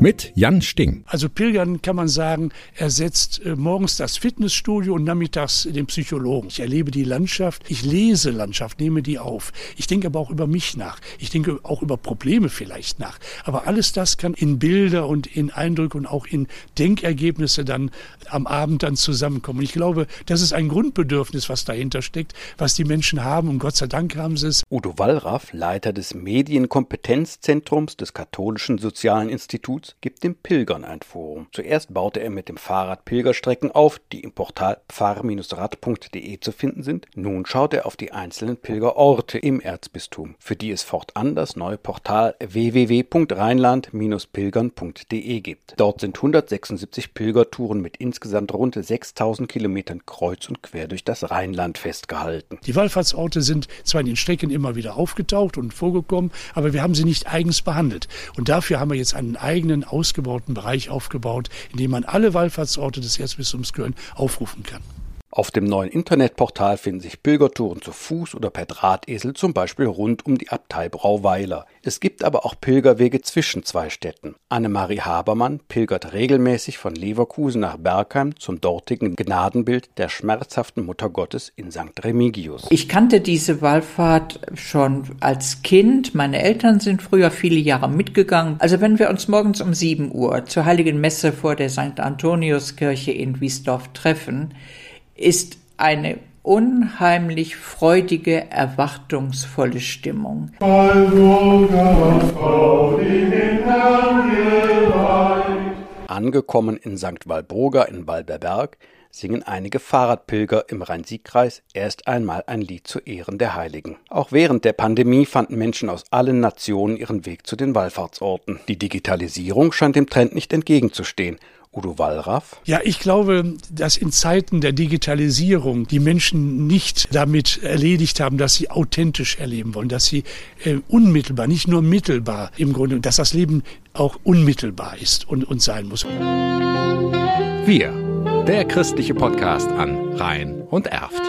Mit Jan Sting. Also Pilgern kann man sagen, ersetzt äh, morgens das Fitnessstudio und nachmittags den Psychologen. Ich erlebe die Landschaft, ich lese Landschaft, nehme die auf. Ich denke aber auch über mich nach. Ich denke auch über Probleme vielleicht nach. Aber alles das kann in Bilder und in Eindrücke und auch in Denkergebnisse dann am Abend dann zusammenkommen. Und ich glaube, das ist ein Grundbedürfnis, was dahinter steckt, was die Menschen haben und Gott sei Dank haben sie es. Udo Wallraff, Leiter des Medienkompetenzzentrums des Katholischen Sozialen Instituts, gibt den Pilgern ein Forum. Zuerst baute er mit dem Fahrrad Pilgerstrecken auf, die im Portal pfarr-rad.de zu finden sind. Nun schaut er auf die einzelnen Pilgerorte im Erzbistum, für die es fortan das neue Portal www.rheinland-pilgern.de gibt. Dort sind 176 Pilgertouren mit insgesamt rund 6000 Kilometern kreuz und quer durch das Rheinland festgehalten. Die Wallfahrtsorte sind zwar in den Strecken immer wieder aufgetaucht und vorgekommen, aber wir haben sie nicht eigens behandelt. Und dafür haben wir jetzt einen eigenen eigenen ausgebauten Bereich aufgebaut, in dem man alle Wallfahrtsorte des Erzbistums Köln aufrufen kann. Auf dem neuen Internetportal finden sich Pilgertouren zu Fuß oder per Drahtesel, zum Beispiel rund um die Abtei Brauweiler. Es gibt aber auch Pilgerwege zwischen zwei Städten. Annemarie Habermann pilgert regelmäßig von Leverkusen nach Bergheim zum dortigen Gnadenbild der schmerzhaften Mutter Gottes in St. Remigius. Ich kannte diese Wallfahrt schon als Kind. Meine Eltern sind früher viele Jahre mitgegangen. Also wenn wir uns morgens um 7 Uhr zur Heiligen Messe vor der St. Antoniuskirche in Wiesdorf treffen, ist eine unheimlich freudige, erwartungsvolle Stimmung. Angekommen in St. Walburga in Walberberg singen einige Fahrradpilger im Rhein-Sieg-Kreis erst einmal ein Lied zu Ehren der Heiligen. Auch während der Pandemie fanden Menschen aus allen Nationen ihren Weg zu den Wallfahrtsorten. Die Digitalisierung scheint dem Trend nicht entgegenzustehen Udo Wallraff? Ja, ich glaube, dass in Zeiten der Digitalisierung die Menschen nicht damit erledigt haben, dass sie authentisch erleben wollen, dass sie äh, unmittelbar, nicht nur mittelbar im Grunde, dass das Leben auch unmittelbar ist und, und sein muss. Wir, der christliche Podcast an Rhein und Erft.